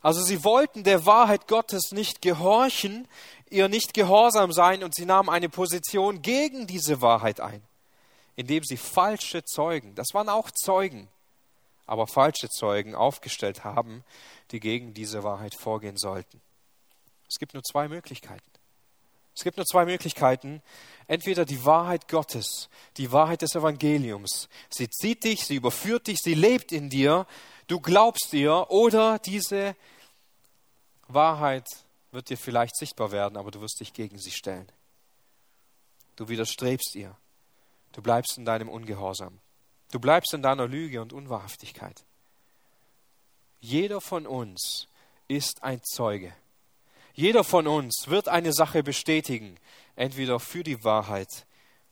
A: Also sie wollten der Wahrheit Gottes nicht gehorchen, ihr nicht gehorsam sein und sie nahmen eine Position gegen diese Wahrheit ein, indem sie falsche Zeugen, das waren auch Zeugen, aber falsche Zeugen aufgestellt haben, die gegen diese Wahrheit vorgehen sollten. Es gibt nur zwei Möglichkeiten. Es gibt nur zwei Möglichkeiten. Entweder die Wahrheit Gottes, die Wahrheit des Evangeliums. Sie zieht dich, sie überführt dich, sie lebt in dir, du glaubst ihr, oder diese Wahrheit wird dir vielleicht sichtbar werden, aber du wirst dich gegen sie stellen. Du widerstrebst ihr. Du bleibst in deinem Ungehorsam. Du bleibst in deiner Lüge und Unwahrhaftigkeit. Jeder von uns ist ein Zeuge. Jeder von uns wird eine Sache bestätigen, entweder für die Wahrheit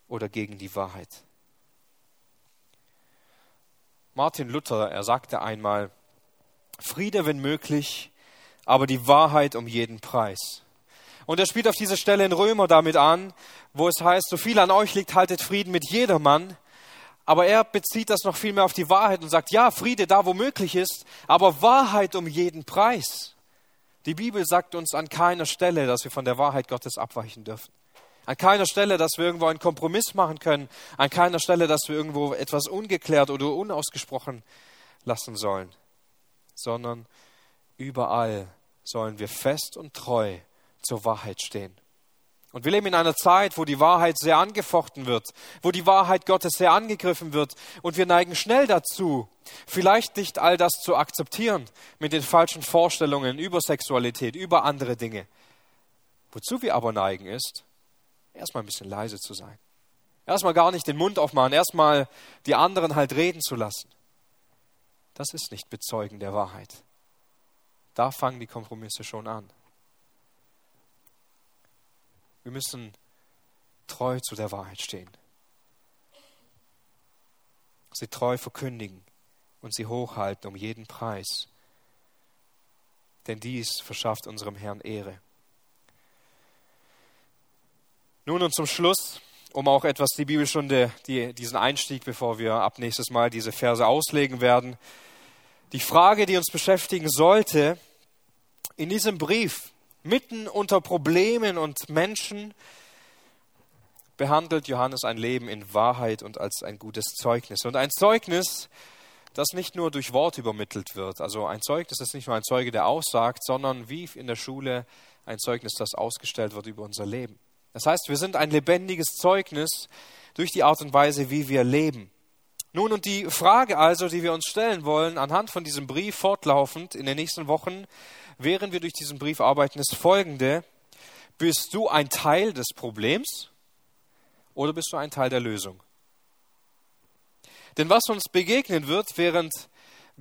A: oder gegen die Wahrheit. Martin Luther, er sagte einmal, Friede, wenn möglich, aber die Wahrheit um jeden Preis. Und er spielt auf dieser Stelle in Römer damit an, wo es heißt, so viel an euch liegt, haltet Frieden mit jedermann, aber er bezieht das noch viel mehr auf die Wahrheit und sagt, ja, Friede da, wo möglich ist, aber Wahrheit um jeden Preis. Die Bibel sagt uns an keiner Stelle, dass wir von der Wahrheit Gottes abweichen dürfen. An keiner Stelle, dass wir irgendwo einen Kompromiss machen können. An keiner Stelle, dass wir irgendwo etwas ungeklärt oder unausgesprochen lassen sollen. Sondern überall sollen wir fest und treu zur Wahrheit stehen. Und wir leben in einer Zeit, wo die Wahrheit sehr angefochten wird, wo die Wahrheit Gottes sehr angegriffen wird. Und wir neigen schnell dazu, vielleicht nicht all das zu akzeptieren mit den falschen Vorstellungen über Sexualität, über andere Dinge. Wozu wir aber neigen ist, erstmal ein bisschen leise zu sein. Erstmal gar nicht den Mund aufmachen, erstmal die anderen halt reden zu lassen. Das ist nicht Bezeugen der Wahrheit. Da fangen die Kompromisse schon an. Wir müssen treu zu der Wahrheit stehen. Sie treu verkündigen und sie hochhalten um jeden Preis. Denn dies verschafft unserem Herrn Ehre. Nun und zum Schluss, um auch etwas die Bibelstunde, die, diesen Einstieg, bevor wir ab nächstes Mal diese Verse auslegen werden. Die Frage, die uns beschäftigen sollte, in diesem Brief Mitten unter Problemen und Menschen behandelt Johannes ein Leben in Wahrheit und als ein gutes Zeugnis. Und ein Zeugnis, das nicht nur durch Wort übermittelt wird. Also ein Zeugnis ist nicht nur ein Zeuge, der aussagt, sondern wie in der Schule ein Zeugnis, das ausgestellt wird über unser Leben. Das heißt, wir sind ein lebendiges Zeugnis durch die Art und Weise, wie wir leben. Nun, und die Frage also, die wir uns stellen wollen, anhand von diesem Brief fortlaufend in den nächsten Wochen, während wir durch diesen Brief arbeiten, ist folgende. Bist du ein Teil des Problems oder bist du ein Teil der Lösung? Denn was uns begegnen wird, während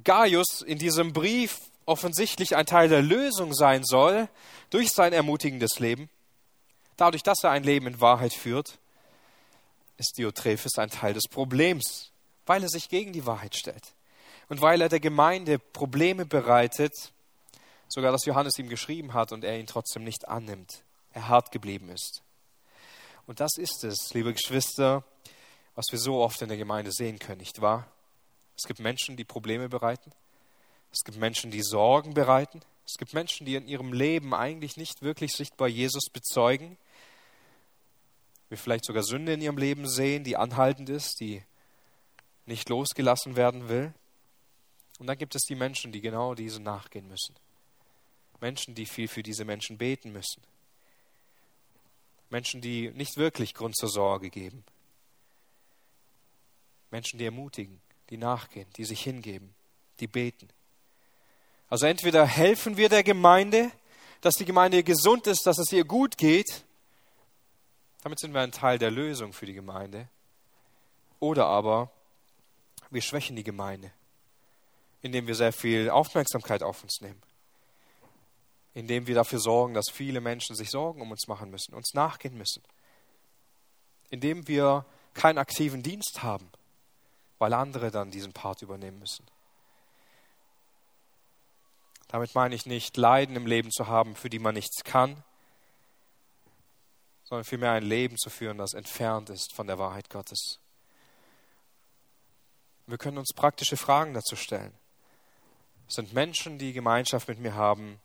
A: Gaius in diesem Brief offensichtlich ein Teil der Lösung sein soll, durch sein ermutigendes Leben, dadurch, dass er ein Leben in Wahrheit führt, ist Diotrephes ein Teil des Problems, weil er sich gegen die Wahrheit stellt und weil er der Gemeinde Probleme bereitet, sogar dass Johannes ihm geschrieben hat und er ihn trotzdem nicht annimmt, er hart geblieben ist. Und das ist es, liebe Geschwister, was wir so oft in der Gemeinde sehen können, nicht wahr? Es gibt Menschen, die Probleme bereiten. Es gibt Menschen, die Sorgen bereiten. Es gibt Menschen, die in ihrem Leben eigentlich nicht wirklich sichtbar Jesus bezeugen. Wir vielleicht sogar Sünde in ihrem Leben sehen, die anhaltend ist, die nicht losgelassen werden will. Und dann gibt es die Menschen, die genau diese nachgehen müssen. Menschen, die viel für diese Menschen beten müssen. Menschen, die nicht wirklich Grund zur Sorge geben. Menschen, die ermutigen, die nachgehen, die sich hingeben, die beten. Also entweder helfen wir der Gemeinde, dass die Gemeinde gesund ist, dass es ihr gut geht. Damit sind wir ein Teil der Lösung für die Gemeinde. Oder aber wir schwächen die Gemeinde indem wir sehr viel Aufmerksamkeit auf uns nehmen, indem wir dafür sorgen, dass viele Menschen sich Sorgen um uns machen müssen, uns nachgehen müssen, indem wir keinen aktiven Dienst haben, weil andere dann diesen Part übernehmen müssen. Damit meine ich nicht, Leiden im Leben zu haben, für die man nichts kann, sondern vielmehr ein Leben zu führen, das entfernt ist von der Wahrheit Gottes. Wir können uns praktische Fragen dazu stellen sind Menschen, die Gemeinschaft mit mir haben,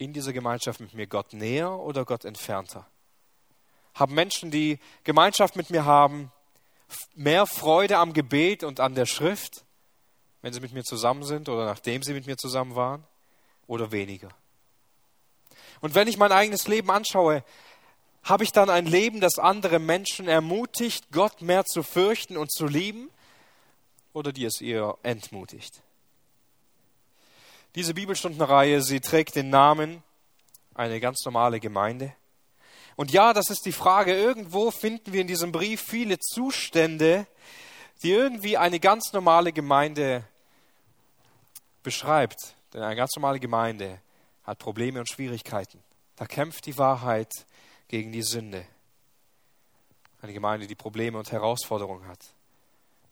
A: in dieser Gemeinschaft mit mir Gott näher oder Gott entfernter? Haben Menschen, die Gemeinschaft mit mir haben, mehr Freude am Gebet und an der Schrift, wenn sie mit mir zusammen sind oder nachdem sie mit mir zusammen waren, oder weniger? Und wenn ich mein eigenes Leben anschaue, habe ich dann ein Leben, das andere Menschen ermutigt, Gott mehr zu fürchten und zu lieben, oder die es eher entmutigt? Diese Bibelstundenreihe, sie trägt den Namen eine ganz normale Gemeinde. Und ja, das ist die Frage, irgendwo finden wir in diesem Brief viele Zustände, die irgendwie eine ganz normale Gemeinde beschreibt. Denn eine ganz normale Gemeinde hat Probleme und Schwierigkeiten. Da kämpft die Wahrheit gegen die Sünde. Eine Gemeinde, die Probleme und Herausforderungen hat.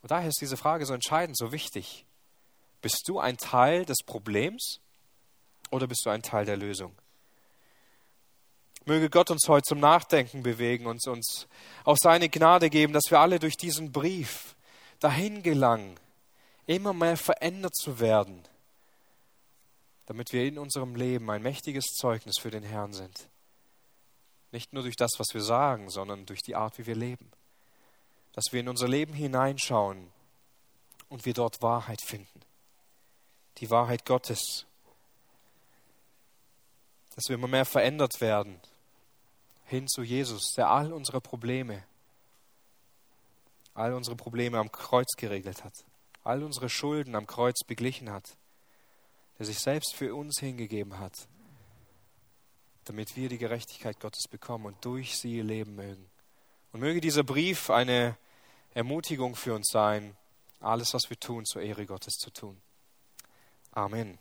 A: Und daher ist diese Frage so entscheidend, so wichtig. Bist du ein Teil des Problems oder bist du ein Teil der Lösung? Möge Gott uns heute zum Nachdenken bewegen und uns auch seine Gnade geben, dass wir alle durch diesen Brief dahin gelangen, immer mehr verändert zu werden, damit wir in unserem Leben ein mächtiges Zeugnis für den Herrn sind. Nicht nur durch das, was wir sagen, sondern durch die Art, wie wir leben. Dass wir in unser Leben hineinschauen und wir dort Wahrheit finden die Wahrheit Gottes. Dass wir immer mehr verändert werden hin zu Jesus, der all unsere Probleme, all unsere Probleme am Kreuz geregelt hat, all unsere Schulden am Kreuz beglichen hat, der sich selbst für uns hingegeben hat, damit wir die Gerechtigkeit Gottes bekommen und durch sie leben mögen. Und möge dieser Brief eine Ermutigung für uns sein, alles, was wir tun, zur Ehre Gottes zu tun. Amen.